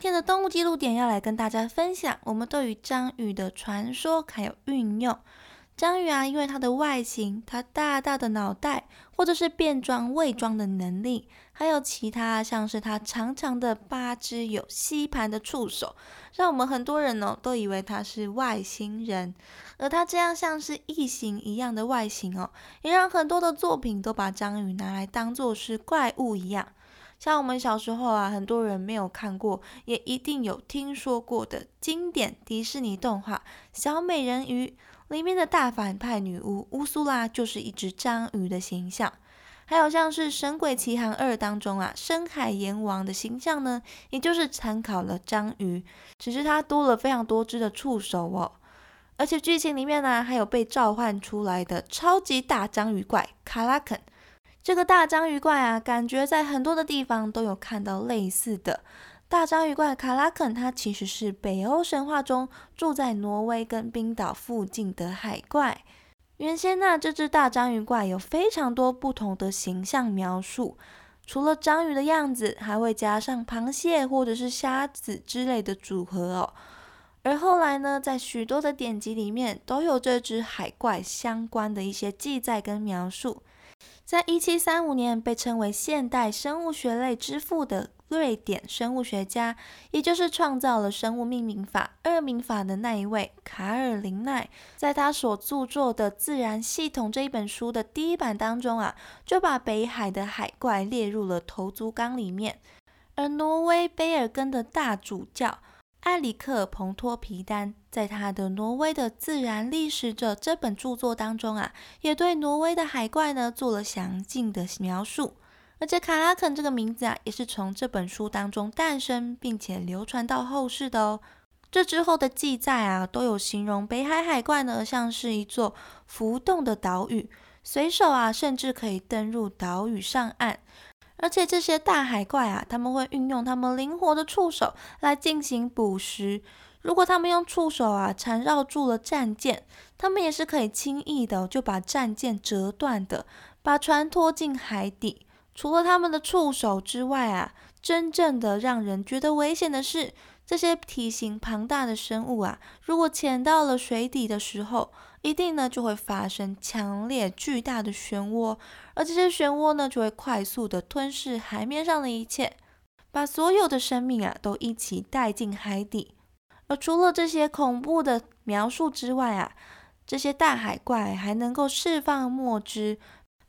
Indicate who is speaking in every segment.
Speaker 1: 今天的动物记录点要来跟大家分享我们对于章鱼的传说还有运用。章鱼啊，因为它的外形、它大大的脑袋，或者是变装伪装的能力，还有其他像是它长长的八只有吸盘的触手，让我们很多人呢都以为它是外星人。而它这样像是异形一样的外形哦，也让很多的作品都把章鱼拿来当做是怪物一样。像我们小时候啊，很多人没有看过，也一定有听说过的经典迪士尼动画《小美人鱼》里面的大反派女巫乌苏拉就是一只章鱼的形象。还有像是《神鬼奇航二》当中啊，深海阎王的形象呢，也就是参考了章鱼，只是它多了非常多只的触手哦。而且剧情里面呢，还有被召唤出来的超级大章鱼怪卡拉肯。这个大章鱼怪啊，感觉在很多的地方都有看到类似的。大章鱼怪卡拉肯，它其实是北欧神话中住在挪威跟冰岛附近的海怪。原先呢，这只大章鱼怪有非常多不同的形象描述，除了章鱼的样子，还会加上螃蟹或者是虾子之类的组合哦。而后来呢，在许多的典籍里面，都有这只海怪相关的一些记载跟描述。在一七三五年，被称为现代生物学类之父的瑞典生物学家，也就是创造了生物命名法二名法的那一位卡尔林奈，在他所著作的《自然系统》这一本书的第一版当中啊，就把北海的海怪列入了头足纲里面。而挪威卑尔根的大主教。埃里克·彭托皮丹在他的《挪威的自然历史者》这本著作当中啊，也对挪威的海怪呢做了详尽的描述。而且卡拉肯这个名字啊，也是从这本书当中诞生，并且流传到后世的哦。这之后的记载啊，都有形容北海海怪呢，像是一座浮动的岛屿，随手啊，甚至可以登入岛屿上岸。而且这些大海怪啊，他们会运用他们灵活的触手来进行捕食。如果他们用触手啊缠绕住了战舰，他们也是可以轻易的就把战舰折断的，把船拖进海底。除了他们的触手之外啊，真正的让人觉得危险的是，这些体型庞大的生物啊，如果潜到了水底的时候。一定呢就会发生强烈巨大的漩涡，而这些漩涡呢就会快速的吞噬海面上的一切，把所有的生命啊都一起带进海底。而除了这些恐怖的描述之外啊，这些大海怪还能够释放墨汁，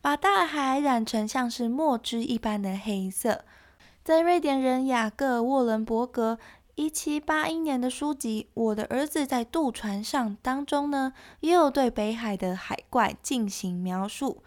Speaker 1: 把大海染成像是墨汁一般的黑色。在瑞典人雅各沃伦伯格。一七八一年的书籍《我的儿子在渡船上》当中呢，也有对北海的海怪进行描述。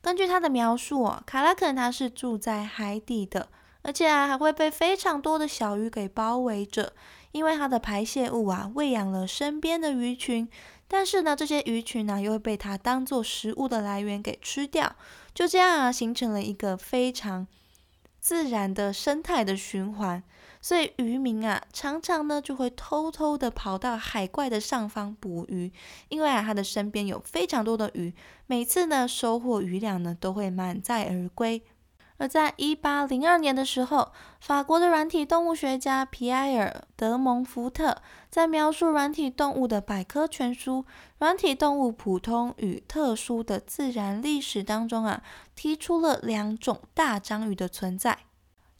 Speaker 1: 根据他的描述哦，卡拉肯他是住在海底的，而且啊还会被非常多的小鱼给包围着，因为它的排泄物啊喂养了身边的鱼群。但是呢，这些鱼群呢又会被它当做食物的来源给吃掉，就这样啊形成了一个非常自然的生态的循环。所以渔民啊，常常呢就会偷偷的跑到海怪的上方捕鱼，因为啊他的身边有非常多的鱼，每次呢收获鱼量呢都会满载而归。而在一八零二年的时候，法国的软体动物学家皮埃尔·德蒙福特在描述软体动物的百科全书《软体动物普通与特殊的自然历史》当中啊，提出了两种大章鱼的存在。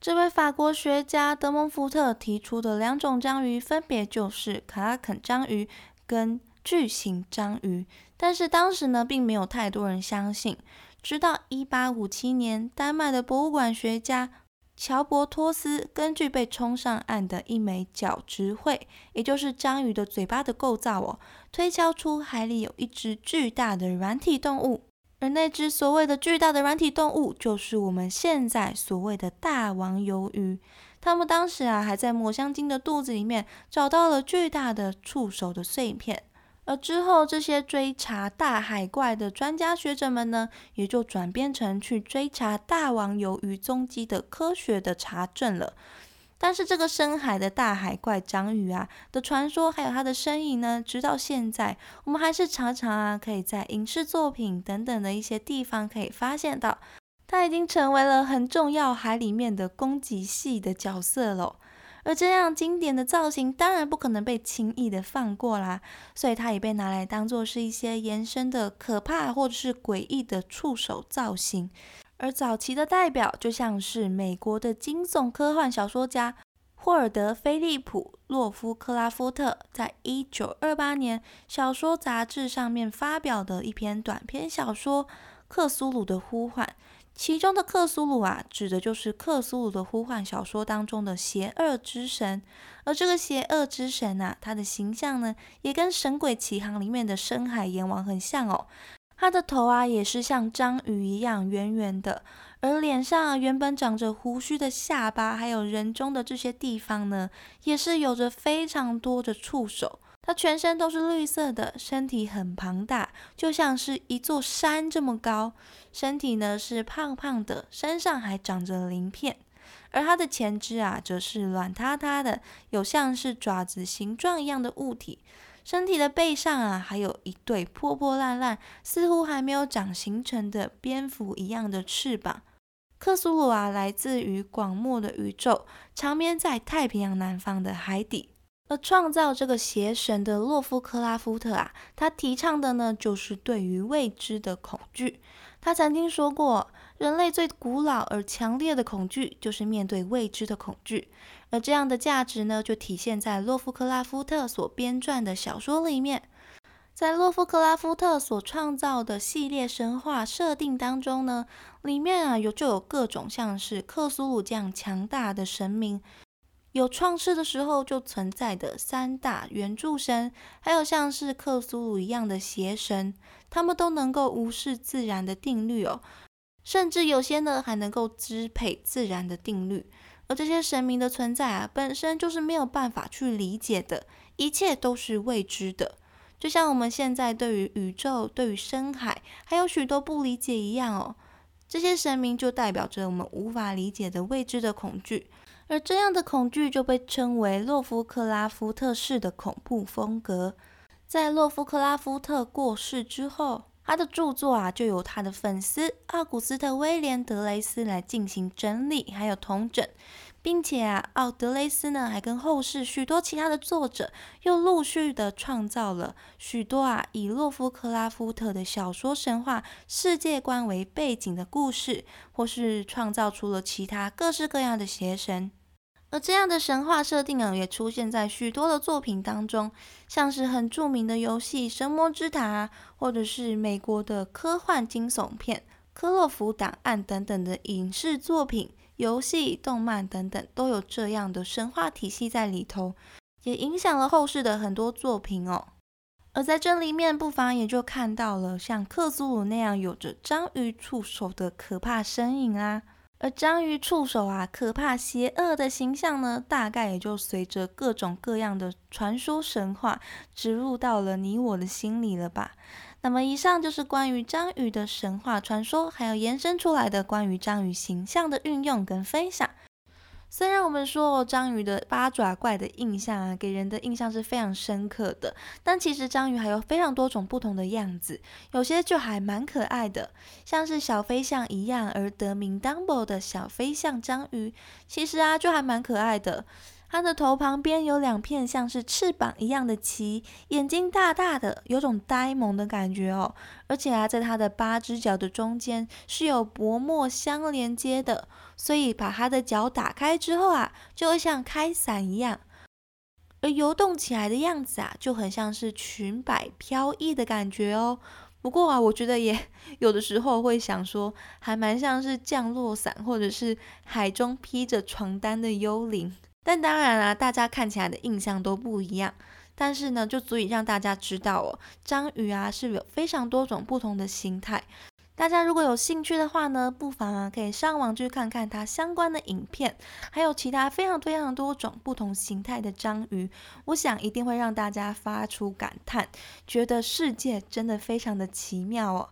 Speaker 1: 这位法国学家德蒙福特提出的两种章鱼，分别就是卡拉肯章鱼跟巨型章鱼。但是当时呢，并没有太多人相信。直到1857年，丹麦的博物馆学家乔伯托斯根据被冲上岸的一枚角质喙，也就是章鱼的嘴巴的构造哦，推敲出海里有一只巨大的软体动物。而那只所谓的巨大的软体动物，就是我们现在所谓的大王鱿鱼。他们当时啊，还在抹香鲸的肚子里面找到了巨大的触手的碎片。而之后，这些追查大海怪的专家学者们呢，也就转变成去追查大王鱿鱼踪迹的科学的查证了。但是，这个深海的大海怪章鱼啊的传说，还有它的身影呢，直到现在，我们还是常常啊，可以在影视作品等等的一些地方可以发现到，它已经成为了很重要海里面的攻击系的角色了。而这样经典的造型，当然不可能被轻易的放过啦，所以它也被拿来当做是一些延伸的可怕或者是诡异的触手造型。而早期的代表就像是美国的惊悚科幻小说家霍尔德·菲利普·洛夫克拉夫特，在一九二八年小说杂志上面发表的一篇短篇小说《克苏鲁的呼唤》。其中的克苏鲁啊，指的就是克苏鲁的呼唤小说当中的邪恶之神。而这个邪恶之神啊，他的形象呢，也跟《神鬼奇航》里面的深海阎王很像哦。他的头啊，也是像章鱼一样圆圆的，而脸上原本长着胡须的下巴，还有人中的这些地方呢，也是有着非常多的触手。它全身都是绿色的，身体很庞大，就像是一座山这么高。身体呢是胖胖的，身上还长着鳞片，而它的前肢啊则是软塌塌的，有像是爪子形状一样的物体。身体的背上啊还有一对破破烂烂、似乎还没有长形成的蝙蝠一样的翅膀。克苏鲁啊来自于广漠的宇宙，长眠在太平洋南方的海底。而创造这个邪神的洛夫克拉夫特啊，他提倡的呢，就是对于未知的恐惧。他曾经说过，人类最古老而强烈的恐惧，就是面对未知的恐惧。而这样的价值呢，就体现在洛夫克拉夫特所编撰的小说里面。在洛夫克拉夫特所创造的系列神话设定当中呢，里面啊有就有各种像是克苏鲁这样强大的神明。有创世的时候就存在的三大原著神，还有像是克苏鲁一样的邪神，他们都能够无视自然的定律哦，甚至有些呢还能够支配自然的定律。而这些神明的存在啊，本身就是没有办法去理解的，一切都是未知的。就像我们现在对于宇宙、对于深海还有许多不理解一样哦，这些神明就代表着我们无法理解的未知的恐惧。而这样的恐惧就被称为洛夫克拉夫特式的恐怖风格。在洛夫克拉夫特过世之后，他的著作啊就由他的粉丝奥古斯特·威廉·德雷斯来进行整理还有统整，并且啊，奥德雷斯呢还跟后世许多其他的作者又陆续的创造了许多啊以洛夫克拉夫特的小说神话世界观为背景的故事，或是创造出了其他各式各样的邪神。而这样的神话设定啊，也出现在许多的作品当中，像是很著名的游戏《神魔之塔》，或者是美国的科幻惊悚片《科洛弗档案》等等的影视作品、游戏、动漫等等，都有这样的神话体系在里头，也影响了后世的很多作品哦。而在这里面，不妨也就看到了像克苏鲁那样有着章鱼触手的可怕身影啊。而章鱼触手啊，可怕邪恶的形象呢，大概也就随着各种各样的传说神话植入到了你我的心里了吧。那么，以上就是关于章鱼的神话传说，还有延伸出来的关于章鱼形象的运用跟分享。虽然我们说章鱼的八爪怪的印象啊，给人的印象是非常深刻的，但其实章鱼还有非常多种不同的样子，有些就还蛮可爱的，像是小飞象一样而得名 Dumbo 的小飞象章鱼，其实啊就还蛮可爱的。它的头旁边有两片像是翅膀一样的鳍，眼睛大大的，有种呆萌的感觉哦。而且啊，在它的八只脚的中间是有薄膜相连接的，所以把它的脚打开之后啊，就会像开伞一样，而游动起来的样子啊，就很像是裙摆飘逸的感觉哦。不过啊，我觉得也有的时候会想说，还蛮像是降落伞，或者是海中披着床单的幽灵。但当然啊，大家看起来的印象都不一样。但是呢，就足以让大家知道哦，章鱼啊是有非常多种不同的形态。大家如果有兴趣的话呢，不妨啊可以上网去看看它相关的影片，还有其他非常非常多种不同形态的章鱼，我想一定会让大家发出感叹，觉得世界真的非常的奇妙哦。